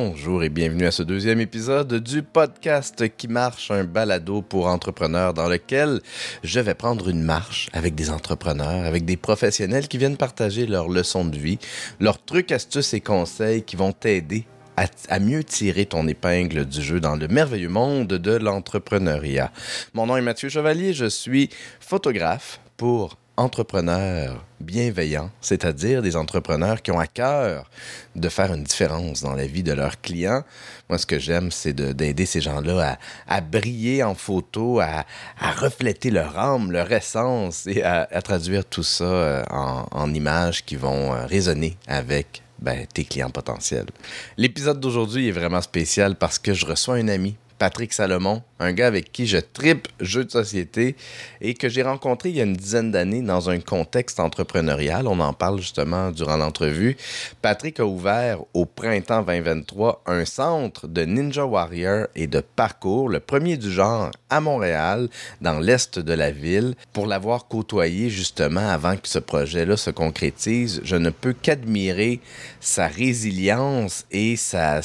Bonjour et bienvenue à ce deuxième épisode du podcast qui marche, un balado pour entrepreneurs dans lequel je vais prendre une marche avec des entrepreneurs, avec des professionnels qui viennent partager leurs leçons de vie, leurs trucs, astuces et conseils qui vont t'aider à, mieux tirer ton épingle du jeu dans le merveilleux monde de l'entrepreneuriat. Mon nom est Mathieu Chevalier, je suis photographe pour entrepreneurs bienveillants, c'est-à-dire des entrepreneurs qui ont à cœur de faire une différence dans la vie de leurs clients. Moi, ce que j'aime, c'est d'aider ces gens-là à, briller en photo, à, refléter leur âme, leur essence et à, traduire tout ça euh, en, en images qui vont euh, résonner avec ben, tes clients potentiels. L'épisode d'aujourd'hui est vraiment spécial parce que je reçois un ami, Patrick Salomon, un gars avec qui je tripe jeux de société et que j'ai rencontré il y a une dizaine d'années dans un contexte entrepreneurial. On en parle justement durant l'entrevue. Patrick a ouvert au printemps 2023 un centre de Ninja Warrior et de parcours, le premier du genre à Montréal, dans l'est de la ville. Pour l'avoir côtoyé justement avant que ce projet-là se concrétise, je ne peux qu'admirer sa résilience et sa,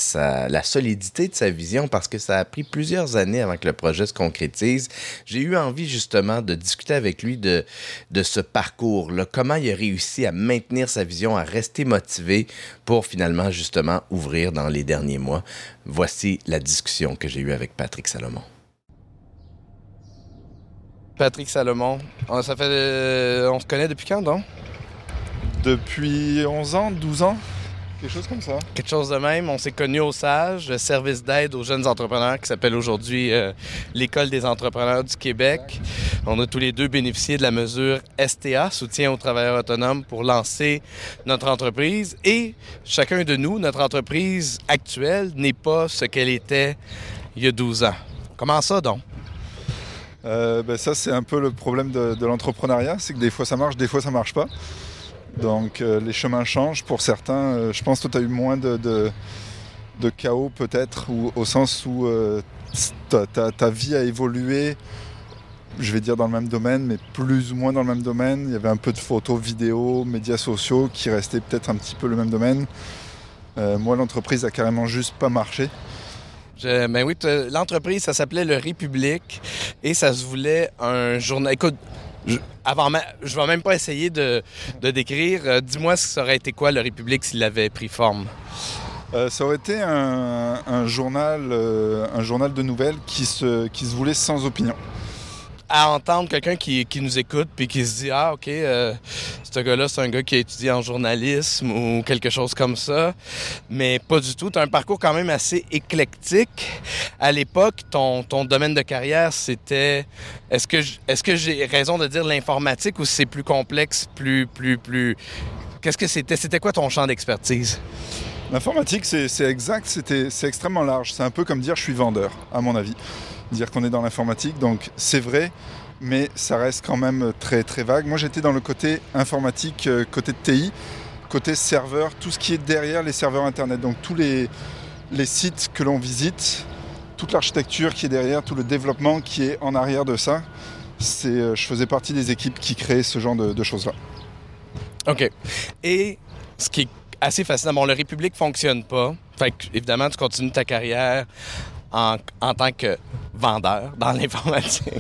la solidité de sa vision parce que ça a pris plusieurs années avant que le projet se concrétise. J'ai eu envie justement de discuter avec lui de, de ce parcours-là, comment il a réussi à maintenir sa vision, à rester motivé pour finalement justement ouvrir dans les derniers mois. Voici la discussion que j'ai eue avec Patrick Salomon. Patrick Salomon, ça fait, on se connaît depuis quand, donc? Depuis 11 ans, 12 ans quelque chose comme ça. Quelque chose de même. On s'est connus au SAGE, le service d'aide aux jeunes entrepreneurs qui s'appelle aujourd'hui euh, l'École des entrepreneurs du Québec. On a tous les deux bénéficié de la mesure STA, soutien aux travailleurs autonomes, pour lancer notre entreprise. Et chacun de nous, notre entreprise actuelle n'est pas ce qu'elle était il y a 12 ans. Comment ça donc? Euh, ben ça, c'est un peu le problème de, de l'entrepreneuriat, c'est que des fois ça marche, des fois ça marche pas. Donc euh, les chemins changent pour certains. Euh, je pense que tu as eu moins de, de, chaos peut-être, au sens où euh, ta, ta, vie a évolué, je vais dire dans le même domaine, mais plus ou moins dans le même domaine. Il y avait un peu de photos, vidéos, médias sociaux qui restaient peut-être un petit peu le même domaine. Moi, l'entreprise a carrément juste pas marché. Je, ben oui, l'entreprise, ça s'appelait Le République et ça se voulait un journal. Écoute, je, avant, vais même pas essayer de, décrire. Euh, Dis-moi ce que ça aurait été quoi le République s'il avait pris forme? Euh, ça aurait été un, journal, euh, un journal de nouvelles qui se voulait sans opinion à entendre quelqu'un qui, qui, nous écoute puis qui se dit ah ok euh, ce gars-là c'est un gars qui a étudié en journalisme ou quelque chose comme ça. Mais pas du tout. Tu as un parcours quand même assez éclectique. À l'époque ton, ton domaine de carrière c'était est-ce que que j'ai raison de dire l'informatique ou c'est plus complexe plus plus plus? Qu'est-ce que c'était c'était quoi ton champ d'expertise? L'informatique, c'est exact, c'est extrêmement large. C'est un peu comme dire je suis vendeur, à mon avis dire qu'on est dans l'informatique. Donc c'est vrai, mais ça reste quand même très très vague. Moi j'étais dans le côté informatique, euh, côté de TI, côté serveur, tout ce qui est derrière les serveurs internet. Donc tous les, les sites que l'on visite, toute l'architecture qui est derrière, tout le développement qui est en arrière de ça. C'est, euh, je faisais partie des équipes qui créaient ce genre de, choses-là. OK. Et ce qui est assez fascinant, bon, le République fonctionne pas. Fait que, évidemment, tu continues ta carrière en, tant que vendeur dans l'informatique.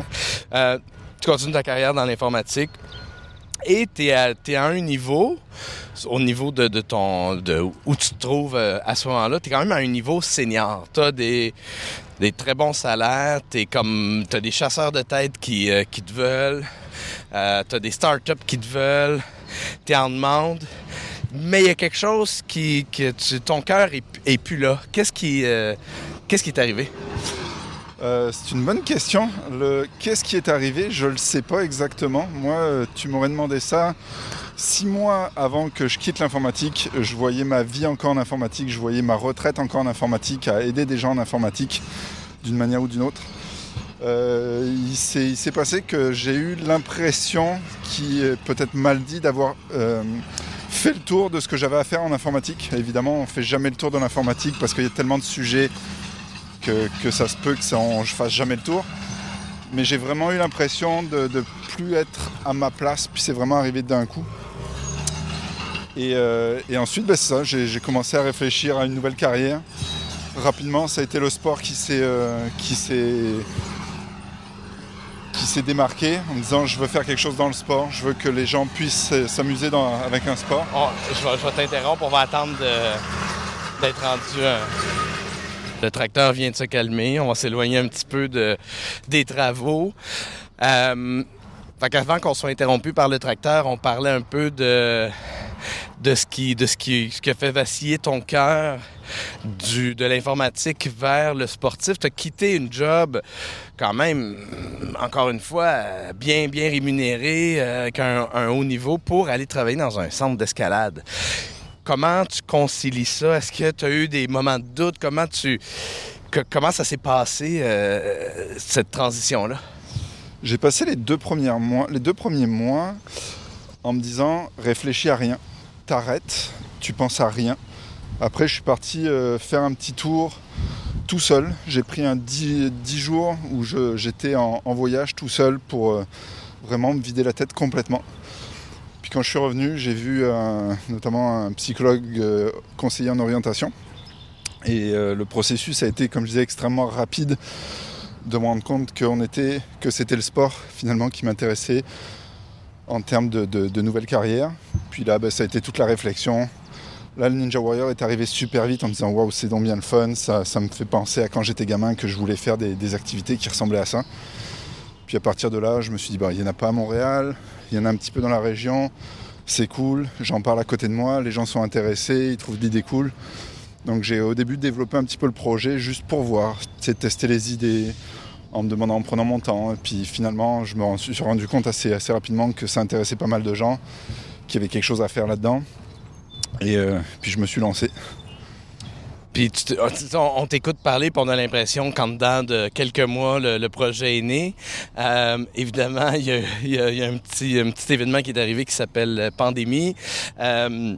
euh, tu continues ta carrière dans l'informatique et tu es, à un niveau, au niveau de, de ton de où tu te trouves euh, à ce moment-là, tu es quand même à un niveau senior. Tu as des, des très bons salaires, tu comme as des chasseurs de tête qui, euh, qui te veulent, euh, tu as des startups qui te veulent, tu es en demande. Mais il y a quelque chose qui ton cœur est, est plus là. Qu'est-ce qui qu'est-ce qui est arrivé? Euh, c'est une bonne question. Le qu'est-ce qui est arrivé, je ne le sais pas exactement. Moi, euh, tu m'aurais demandé ça six mois avant que je quitte l'informatique. Je voyais ma vie encore en informatique, je voyais ma retraite encore en informatique, à aider des gens en informatique d'une manière ou d'une autre. Euh, il s'est passé que j'ai eu l'impression, qui est peut-être mal dit, d'avoir fait le tour de ce que j'avais à faire en informatique. Évidemment, on ne fait jamais le tour de l'informatique parce qu'il y a tellement de sujets que, ça se peut que ça, on, je fasse jamais le tour. Mais j'ai vraiment eu l'impression de ne plus être à ma place, puis c'est vraiment arrivé d'un coup. Et, euh, ensuite, c'est ça, j'ai commencé à réfléchir à une nouvelle carrière. Rapidement, ça a été le sport qui s'est euh, démarqué en disant je veux faire quelque chose dans le sport, je veux que les gens puissent s'amuser avec un sport. Oh, je vais, t'interrompre, on va attendre d'être rendu. euh, Le tracteur vient de se calmer, on va s'éloigner un petit peu de, des travaux. Euh, qu'avant qu'on soit interrompu par le tracteur, on parlait un peu de, de ce qui, de ce qui, ce qui a fait vaciller ton cœur de l'informatique vers le sportif. Tu as quitté une job quand même, encore une fois, bien, bien rémunéré, euh, avec un haut niveau pour aller travailler dans un centre d'escalade. Comment tu concilies ça? Est-ce que tu as eu des moments de doute? Comment ça s'est passé, euh, cette transition-là? J'ai passé les deux, premiers mois, en me disant réfléchis à rien, t'arrêtes, tu penses à rien. Après, je suis parti euh, faire un petit tour tout seul. J'ai pris un 10, jours où j'étais en, en voyage tout seul pour euh, vraiment me vider la tête complètement. Quand je suis revenu, j'ai vu un- notamment un psychologue euh, conseiller en orientation. Et euh, le processus a été, comme je disais, extrêmement rapide de me rendre compte était, que c'était le sport finalement qui m'intéressait en termes de, de- de nouvelle carrière. Puis là, ben, ça a été toute la réflexion. Là, le Ninja Warrior est arrivé super vite en me disant waouh, c'est donc bien le fun. Ça, me fait penser à quand j'étais gamin que je voulais faire des, des activités qui ressemblaient à ça. Puis à partir de là, je me suis dit bah, il n'y en a pas à Montréal, il y en a un petit peu dans la région. C'est cool, j'en parle à côté de moi, les gens sont intéressés, ils trouvent l'idée cool. Donc j'ai au début développé un petit peu le projet juste pour voir, c'est tester les idées, en me demandant, en prenant mon temps. Et puis finalement, je me suis rendu compte assez, assez rapidement que ça intéressait pas mal de gens, qu'il y avait quelque chose à faire là-dedans. Et euh, puis je me suis lancé. Te- on, t'écoute parler, puis on a l'impression qu'en dedans de quelques mois, le, projet est né. Euh, évidemment, il y a, un, petit, événement qui est arrivé qui s'appelle euh, Pandémie. euh,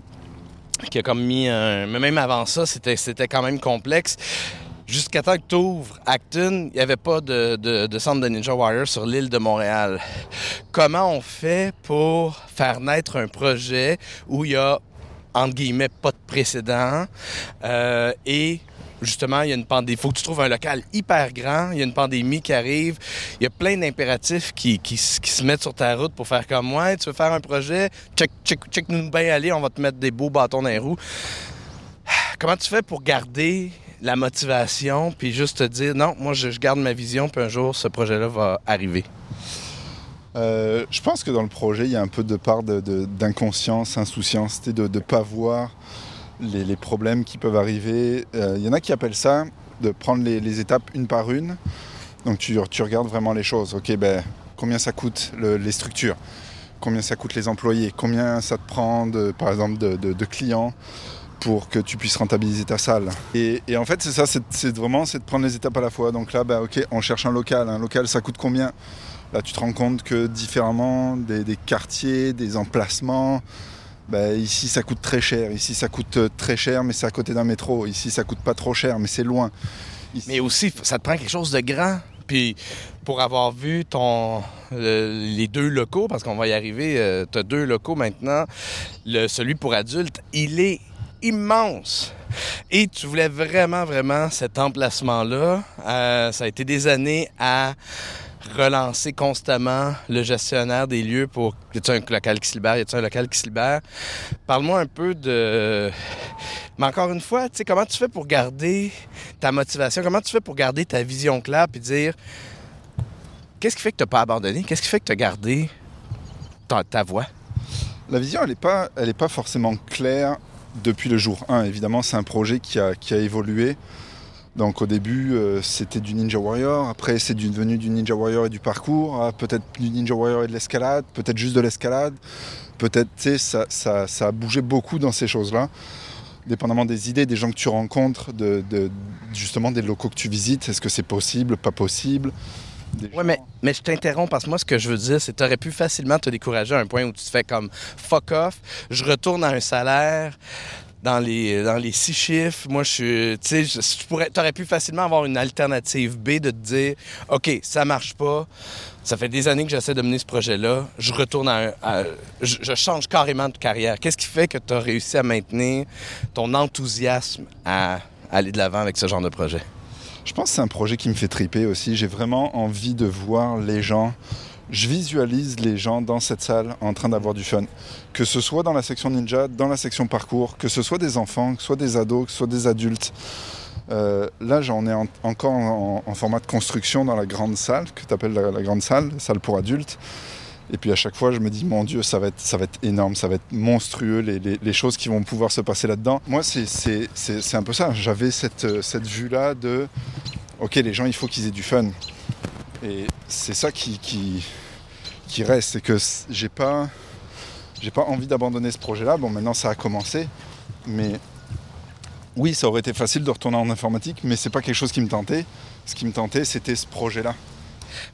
qui a comme mis un... Mais même avant ça, c'était, quand même complexe. Jusqu'à temps que tu ouvres Acton, il n'y avait pas de, de- de centre de Ninja Warrior sur l'île de Montréal. Comment on fait pour faire naître un projet où il y a, entre guillemets, pas de précédent euh, et justement, il y a une pandémie. Il faut que tu trouves un local hyper grand. Il y a une pandémie qui arrive. Il y a plein d'impératifs qui, qui, se mettent sur ta route pour faire comme moi. Tu veux faire un projet? Check, check, check nous bien aller. On va te mettre des beaux bâtons dans les roues. Comment tu fais pour garder la motivation puis juste te dire non, moi je, je garde ma vision puis un jour ce projet-là va arriver? Euh, je pense que dans le projet, il y a un peu de part d'inconscience, insouciance, de ne pas voir les, problèmes qui peuvent arriver. Euh, Il y en a qui appellent ça de prendre les, étapes une par une. Donc tu, regardes vraiment les choses. Ok, ben, combien ça coûte le- les structures? Combien ça coûte les employés? Combien ça te prend, de, par exemple, de, clients pour que tu puisses rentabiliser ta salle? Et, en fait, c'est ça, c'est vraiment c'est de prendre les étapes à la fois. Donc là, bah, ok, on cherche un local. Un local, ça coûte combien? Là, tu te rends compte que différemment des, quartiers, des emplacements, bah, ici ça coûte très cher. Ici ça coûte euh, très cher, mais c'est à côté d'un métro. Ici ça coûte pas trop cher, mais c'est loin. Mais aussi, ça te prend quelque chose de grand. Puis pour avoir vu ton le- les deux locaux, parce qu'on va y arriver, tu as deux locaux maintenant. Le, celui pour adultes, il est immense. Et tu voulais vraiment, vraiment cet emplacement-là. Euh, ça a été des années à relancer constamment le gestionnaire des lieux pour... Y a-t-il un local qui se libère? Y a-t-il un local qui se libère? Parle-moi un peu de... Mais encore une fois, tu sais, comment tu fais pour garder ta motivation? Comment tu fais pour garder ta vision claire puis dire qu'est-ce qui fait que tu pas abandonné? Qu'est-ce qui fait que tu as gardé ta, ta voix? La vision, elle n'est pas, elle pas forcément claire depuis le jour 1. Évidemment, c'est un projet qui a, qui a évolué. Donc au début, euh, c'était du Ninja Warrior. Après, c'est devenu du Ninja Warrior et du parcours. Ah, peut-être du Ninja Warrior et de l'escalade. Peut-être juste de l'escalade. Peut-être, tu sais, ça, ça, ça a bougé beaucoup dans ces choses-là. Dépendamment des idées, des gens que tu rencontres, de, de- justement des locaux que tu visites. Est-ce que c'est possible, pas possible? Gens- mais, mais je t'interromps parce que moi, ce que je veux dire, c'est que tu aurais pu facilement te décourager à un point où tu te fais comme fuck off, je retourne à un salaire dans les, dans les six chiffres. Moi, je suis. Tu tu pourrais- aurais pu facilement avoir une alternative B de te dire OK, ça marche pas. ça fait des années que j'essaie de mener ce projet-là. Je retourne à, un, je, je, change carrément de carrière. Qu'est-ce qui fait que tu as réussi à maintenir ton enthousiasme à aller de l'avant avec ce genre de projet? Je pense que c'est un projet qui me fait triper aussi. J'ai vraiment envie de voir les gens. Je visualise les gens dans cette salle en train d'avoir du fun. Que ce soit dans la section ninja, dans la section parcours, que ce soit des enfants, que ce soit des ados, que ce soit des adultes. Euh, là, j'en ai encore en, format de construction dans la grande salle, que tu appelles la, grande salle, salle pour adultes. Et puis à chaque fois, je me dis, mon Dieu, ça va être, ça va énorme, ça va être monstrueux, les, les, choses qui vont pouvoir se passer là-dedans. Moi, c'est un peu ça. J'avais cette, cette vue-là de, OK, les gens, il faut qu'ils aient du fun. Et c'est ça qui, qui, reste, c'est que j'ai pas, j'ai pas envie d'abandonner ce projet-là. Bon, maintenant, ça a commencé, mais oui, ça aurait été facile de retourner en informatique, mais c'est pas quelque chose qui me tentait. Ce qui me tentait, c'était ce projet-là.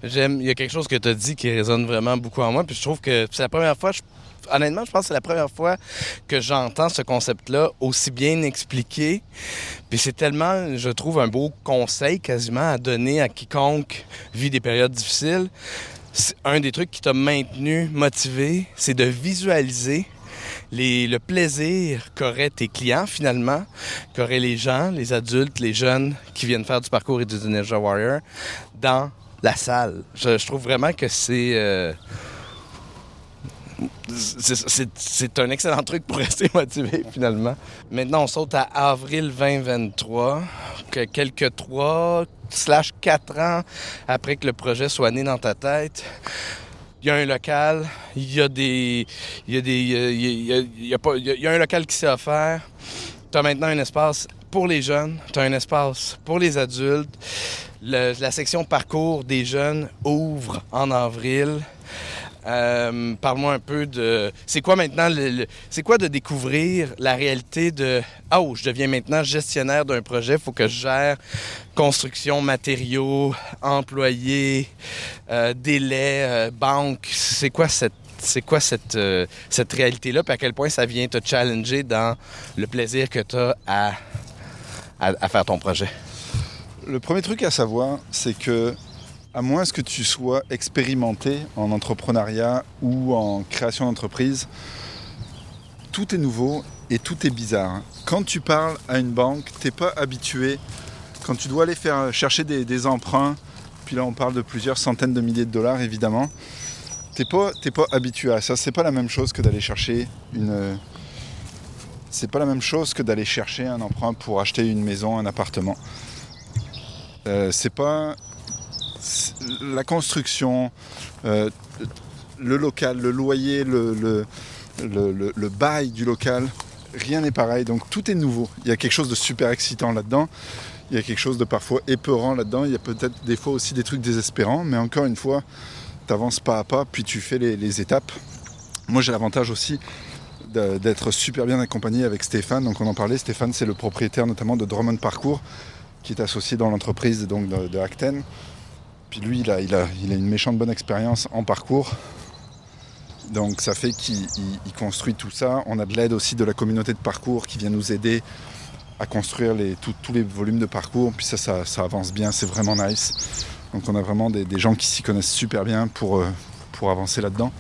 J'aime, il y a quelque chose que tu as dit qui résonne vraiment beaucoup en moi, puis je trouve que c'est la première fois, honnêtement, je pense que c'est la première fois que j'entends ce concept-là aussi bien expliqué. Puis c'est tellement, je trouve, un beau conseil quasiment à donner à quiconque vit des périodes difficiles. Un des trucs qui t'a maintenu motivé, c'est de visualiser le plaisir qu'auraient tes clients finalement, qu'auraient les gens, les adultes, les jeunes qui viennent faire du parcours et du Ninja Warrior dans la salle. Je, trouve vraiment que c'est... Euh, c'est un excellent truc pour rester motivé finalement. Maintenant, on saute à avril 2023, que quelques trois slash quatre ans après que le projet soit né dans ta tête il y a un local, il y a des. Il y a des. Il y a, pas, il y a un local qui s'est offert. Tu as maintenant un espace pour les jeunes, tu as un espace pour les adultes. la section parcours des jeunes ouvre en avril. Euh, parle-moi un peu de. C'est quoi maintenant le, C'est quoi de découvrir la réalité de. Oh, je deviens maintenant gestionnaire d'un projet, il faut que je gère construction, matériaux, employés, euh, délais, euh, banque. C'est quoi cette c'est quoi cette, cette réalité-là, puis à quel point ça vient te challenger dans le plaisir que tu as à, à, faire ton projet? Le premier truc à savoir, c'est que à moins que tu sois expérimenté en entrepreneuriat ou en création d'entreprise, tout est nouveau et tout est bizarre. Quand tu parles à une banque, tu n'es pas habitué. Quand tu dois aller faire chercher des, emprunts, puis là on parle de plusieurs centaines de milliers de dollars évidemment, tu n'es pas, pas habitué à ça. C'est pas la même chose que d'aller chercher une. C'est pas la même chose que d'aller chercher un emprunt pour acheter une maison, un appartement. Euh, c'est pas la construction, euh, le local, le loyer, le, bail du local, rien n'est pareil. Donc tout est nouveau. Il y a quelque chose de super excitant là-dedans. Il y a quelque chose de parfois épeurant là-dedans. Il y a peut-être des fois aussi des trucs désespérants. Mais encore une fois, tu avances pas à pas, puis tu fais les, étapes. Moi j'ai l'avantage aussi d'être super bien accompagné avec Stéphane. Donc on en parlait, Stéphane c'est le propriétaire notamment de Drummond Parcours, qui est associé dans l'entreprise de, de Acten. Puis lui, il a, une méchante bonne expérience en parcours. Donc ça fait qu'il construit tout ça. On a de l'aide aussi de la communauté de parcours qui vient nous aider à construire tous les volumes de parcours. Puis ça, ça, avance bien, c'est vraiment nice. Donc on a vraiment des, gens qui s'y connaissent super bien pour, euh, pour avancer là-dedans.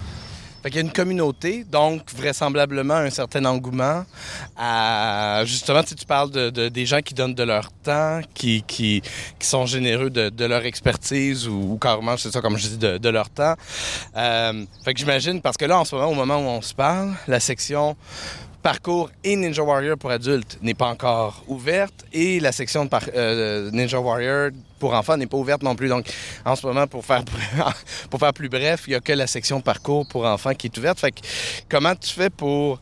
Il y a une communauté, donc vraisemblablement un certain engouement à justement, si tu parles de, des gens qui donnent de leur temps, qui, qui, sont généreux de, leur expertise ou, carrément, c'est ça comme je dis, de, de leur temps. Euh, fait que j'imagine, parce que là, en ce moment, au moment où on se parle, la section parcours et Ninja Warrior pour adultes n'est pas encore ouverte et la section euh, Ninja Warrior pour enfants n'est pas ouverte non plus. Donc, en ce moment, pour faire, pour faire plus bref, il n'y a que la section parcours pour enfants qui est ouverte. Fait que, comment tu fais pour...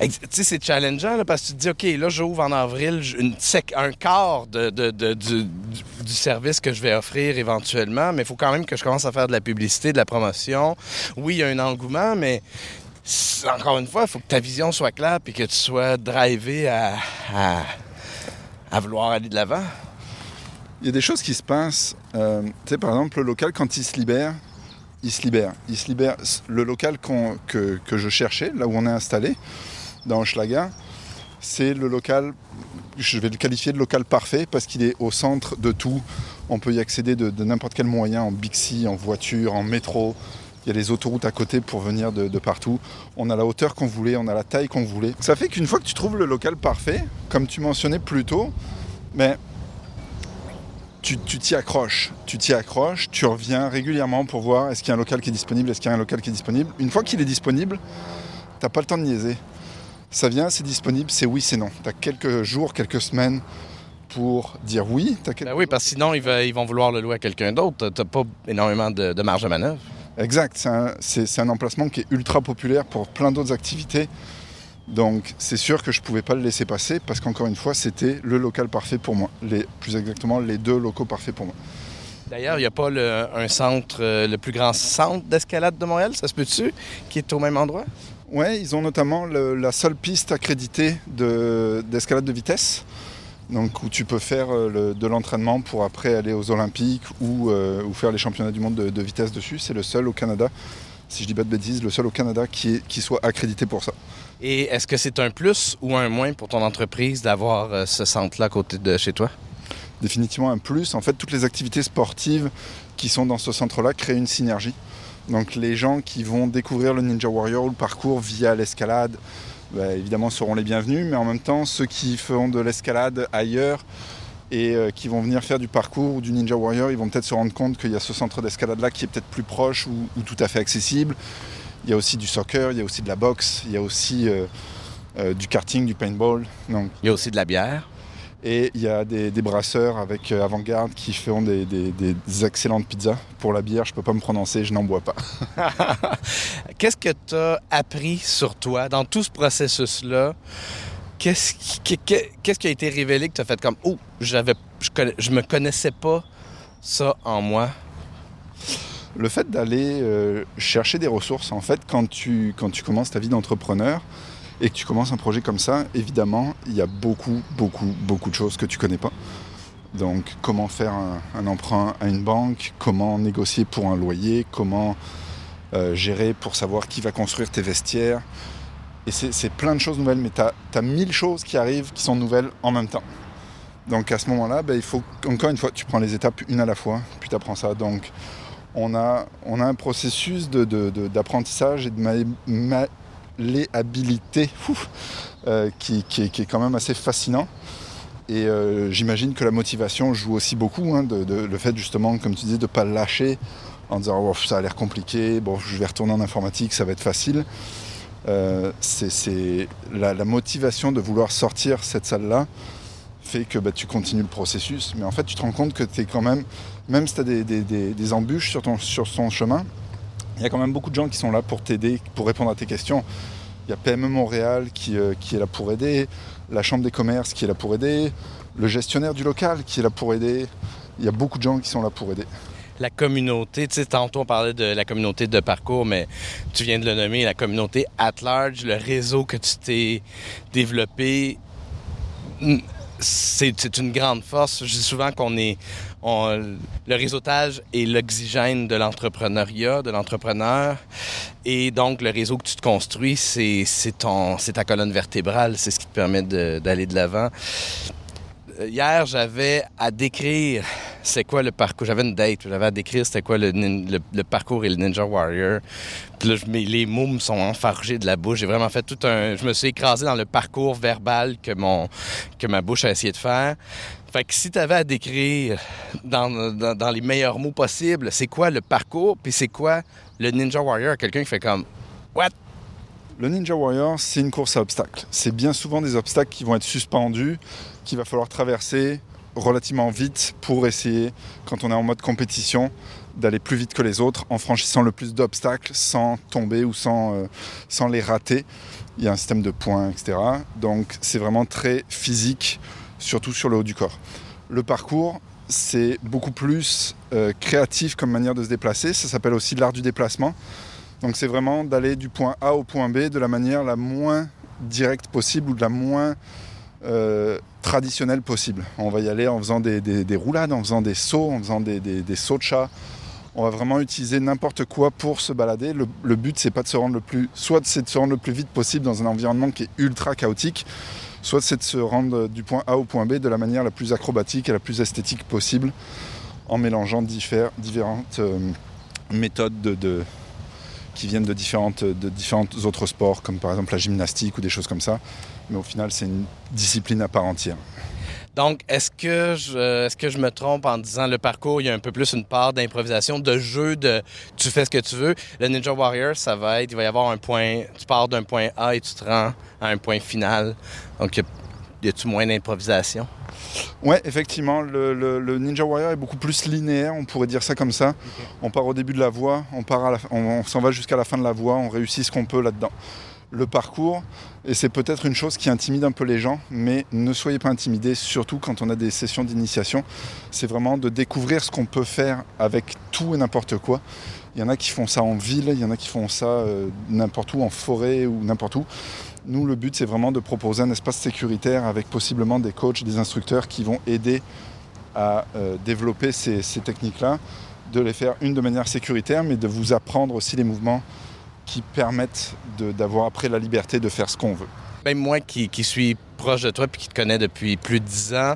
Tu sais, c'est challengeant parce que tu te dis, OK, là, j'ouvre en avril un quart de, du, service que je vais offrir éventuellement, mais il faut quand même que je commence à faire de la publicité, de la promotion. Oui, il y a un engouement, mais encore une fois, il faut que ta vision soit claire et que tu sois drivé à, à, vouloir aller de l'avant. Il y a des choses qui se passent. Euh, tu sais, par exemple, le local, quand il se libère, il se libère. Il se libère. Le local que, que, je cherchais, là où on est installé, dans Schlaga, c'est le local je vais le qualifier de local parfait parce qu'il est au centre de tout. On peut y accéder de, de n'importe quel moyen, en Bixi, en voiture, en métro. Il y a les autoroutes à côté pour venir de, de partout. On a la hauteur qu'on voulait, on a la taille qu'on voulait. Ça fait qu'une fois que tu trouves le local parfait, comme tu mentionnais plus tôt, mais tu tu t'y accroches. Tu t'y accroches, tu reviens régulièrement pour voir est-ce qu'il y a un local qui est disponible, est-ce qu'il y a un local qui est disponible. Une fois qu'il est disponible, t'as pas le temps de niaiser. Ça vient, c'est disponible, c'est oui, c'est non. Tu as quelques jours, quelques semaines pour dire oui. Quelques- Ben oui, parce que sinon, ils, vont vouloir le louer à quelqu'un d'autre. T'as pas énormément de, de marge de manœuvre. Exact, c'est un, c'est- c'est un emplacement qui est ultra populaire pour plein d'autres activités. Donc c'est sûr que je pouvais pas le laisser passer parce qu'encore une fois, c'était le local parfait pour moi. Les, plus exactement, les deux locaux parfaits pour moi. D'ailleurs, il n'y a pas le- un centre, euh, le plus grand centre d'escalade de Montréal, ça se peut-tu, qui est au même endroit? Ouais, ils ont notamment le- la seule piste accréditée de- d'escalade de, vitesse. Donc où tu peux faire euh, le- de l'entraînement pour après aller aux Olympiques ou, euh, ou faire les championnats du monde de, de vitesse dessus. C'est le seul au Canada, si je dis pas de bêtises, le seul au Canada qui, est- qui soit accrédité pour ça. Et est-ce que c'est un plus ou un moins pour ton entreprise d'avoir euh, ce centre-là à côté de chez toi? définitivement un plus. En fait, toutes les activités sportives qui sont dans ce centre-là créent une synergie. Donc les gens qui vont découvrir le Ninja Warrior ou le parcours via l'escalade, bah, évidemment seront les bienvenus, mais en même temps, ceux qui feront de l'escalade ailleurs et euh, qui vont venir faire du parcours ou du Ninja Warrior, ils vont peut-être se rendre compte qu'il y a ce centre d'escalade-là qui est peut-être plus proche ou, ou tout à fait accessible. Il y a aussi du soccer, il y a aussi de la boxe, il y a aussi euh, euh, du karting, du paintball. Donc Il y a aussi de la bière. Et il y a des, des brasseurs avec euh, Avant-Garde qui font des, des- des excellentes pizzas. Pour la bière, je peux pas me prononcer, je n'en bois pas. Qu'est-ce que tu as appris sur toi dans tout ce processus-là? Qu'est-ce qui, qu'est-ce a été révélé que tu as fait comme Oh, j'avais, je, je me connaissais pas ça en moi? Le fait d'aller euh, chercher des ressources, en fait, quand tu, quand tu commences ta vie d'entrepreneur et que tu commences un projet comme ça, évidemment, il y a beaucoup, beaucoup, beaucoup de choses que tu connais pas. Donc, comment faire un, un emprunt à une banque, comment négocier pour un loyer, comment euh, gérer pour savoir qui va construire tes vestiaires? Et c'est plein de choses nouvelles, mais tu as, mille choses qui arrivent qui sont nouvelles en même temps. Donc à ce moment-là, ben, il faut, encore une fois, tu prends les étapes une à la fois, puis tu apprends ça. Donc on a, un processus de- de- d'apprentissage et de ma- malléabilité ouf, euh, qui, est, quand même assez fascinant. Et euh, j'imagine que la motivation joue aussi beaucoup, hein, de, le fait justement, comme tu disais, de ne pas lâcher en disant oh, ça a l'air compliqué, bon, je vais retourner en informatique, ça va être facile. Euh, c'est la, motivation de vouloir sortir cette salle-là fait que bah, tu continues le processus. Mais en fait, tu te rends compte que tu es quand même, même si tu as des, embûches sur ton, sur ton chemin, il y a quand même beaucoup de gens qui sont là pour t'aider, pour répondre à tes questions. Il y a PME Montréal qui, euh, qui est là pour aider, la Chambre des commerces qui est là pour aider, le gestionnaire du local qui est là pour aider. Il y a beaucoup de gens qui sont là pour aider. La communauté, tu sais, tantôt on parlait de la communauté de parcours, mais tu viens de le nommer, la communauté at large, le réseau que tu t'es développé, c'est une grande force. Je dis souvent qu'on est. on- le réseautage est l'oxygène de l'entrepreneuriat, de l'entrepreneur. Et donc, le réseau que tu te construis, c'est ta colonne vertébrale. C'est ce qui te permet d'aller de l'avant. Euh, Hier, j'avais à décrire c'est quoi le parcours. J'avais une date, j'avais à décrire c'était quoi le, le- parcours et le Ninja Warrior. Puis là, les mots me sont enfargés de la bouche. J'ai vraiment fait tout un. Je me suis écrasé dans le parcours verbal que, mon, que ma bouche a essayé de faire. Fait que si tu avais à décrire dans, dans, dans les meilleurs mots possibles, c'est quoi le parcours, puis c'est quoi le Ninja Warrior, quelqu'un qui fait comme What? Le Ninja Warrior, c'est une course à obstacles. C'est bien souvent des obstacles qui vont être suspendus, qu'il va falloir traverser relativement vite pour essayer, quand on est en mode compétition, d'aller plus vite que les autres en franchissant le plus d'obstacles sans tomber ou sans, euh, les rater. Il y a un système de points, etc. Donc c'est vraiment très physique, surtout sur le haut du corps. Le parcours, c'est beaucoup plus euh, créatif comme manière de se déplacer. Ça s'appelle aussi l'art du déplacement. Donc c'est vraiment d'aller du point A au point B de la manière la moins directe possible ou de la moins euh, traditionnelle possible. On va y aller en faisant des, des- des roulades, en faisant des sauts, en faisant des, des- sauts de chat. On va vraiment utiliser n'importe quoi pour se balader. Le, but, c'est pas de se rendre le plus, soit c'est de se rendre le plus vite possible dans un environnement qui est ultra chaotique, soit c'est de se rendre du point A au point B de la manière la plus acrobatique et la plus esthétique possible en mélangeant différentes euh, méthodes de, qui viennent de différentes autres sports, comme par exemple la gymnastique ou des choses comme ça. Mais au final, c'est une discipline à part entière. Donc, est-ce que, je, est-ce que je me trompe en disant le parcours, il y a un peu plus une part d'improvisation, de jeu, de tu fais ce que tu veux. Le Ninja Warrior, ça va être, il va y avoir un point, tu pars d'un point A et tu te rends à un point final. Donc, y a-tu moins d'improvisation? Ouais, effectivement, le, Ninja Warrior est beaucoup plus linéaire, on pourrait dire ça comme ça. On part au début de la voie, on, part on s'en va jusqu'à la fin de la voie, on réussit ce qu'on peut là-dedans le parcours. Et c'est peut-être une chose qui intimide un peu les gens, mais ne soyez pas intimidés, surtout quand on a des sessions d'initiation. C'est vraiment de découvrir ce qu'on peut faire avec tout et n'importe quoi. Il y en a qui font ça en ville, il y en a qui font ça euh, n'importe où, en forêt ou n'importe où. Nous, le but, c'est vraiment de proposer un espace sécuritaire avec possiblement des coachs, des instructeurs qui vont aider à euh, développer ces techniques-là, de les faire une de manière sécuritaire, mais de vous apprendre aussi les mouvements qui permettent d'avoir après la liberté de faire ce qu'on veut. Même moi qui, suis proche de toi puis qui te connais depuis plus de dix ans,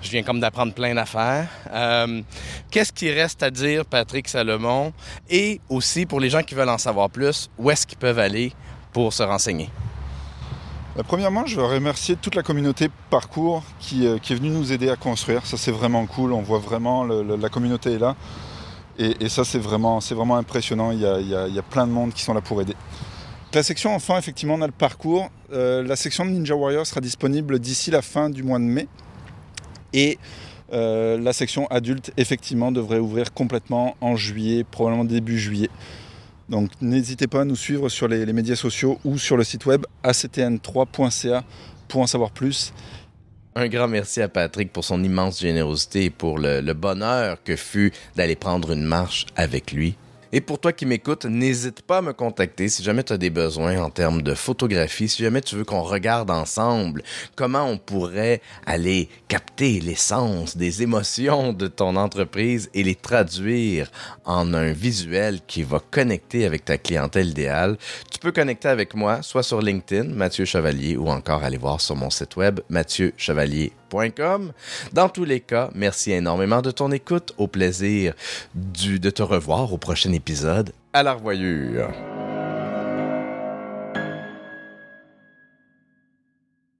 je viens comme d'apprendre plein d'affaires. Euh, qu'est-ce qui reste à dire, Patrick Salomon? Et aussi, pour les gens qui veulent en savoir plus, où est-ce qu'ils peuvent aller pour se renseigner? Euh, premièrement, je veux remercier toute la communauté Parcours qui, euh, qui est venue nous aider à construire. Ça, c'est vraiment cool. On voit vraiment la communauté est là. Et, ça, c'est vraiment, vraiment impressionnant. Il y, a, plein de monde qui sont là pour aider. La section enfant, effectivement, on a le parcours. Euh, la section de Ninja Warrior sera disponible d'ici la fin du mois de mai. Et euh, la section adulte, effectivement, devrait ouvrir complètement en juillet, probablement début juillet. Donc n'hésitez pas à nous suivre sur les, les médias sociaux ou sur le site web actn3.ca pour en savoir plus. Un grand merci à Patrick pour son immense générosité et pour le, bonheur que fut d'aller prendre une marche avec lui. Et pour toi qui m'écoutes, n'hésite pas à me contacter si jamais tu as des besoins en termes de photographie, si jamais tu veux qu'on regarde ensemble comment on pourrait aller capter l'essence des émotions de ton entreprise et les traduire en un visuel qui va connecter avec ta clientèle idéale. Tu peux connecter avec moi soit sur LinkedIn, Mathieu Chevalier, ou encore aller voir sur mon site web, mathieuchevalier.com dans tous les cas, merci énormément de ton écoute. Au plaisir de te revoir au prochain épisode. À la revoyure.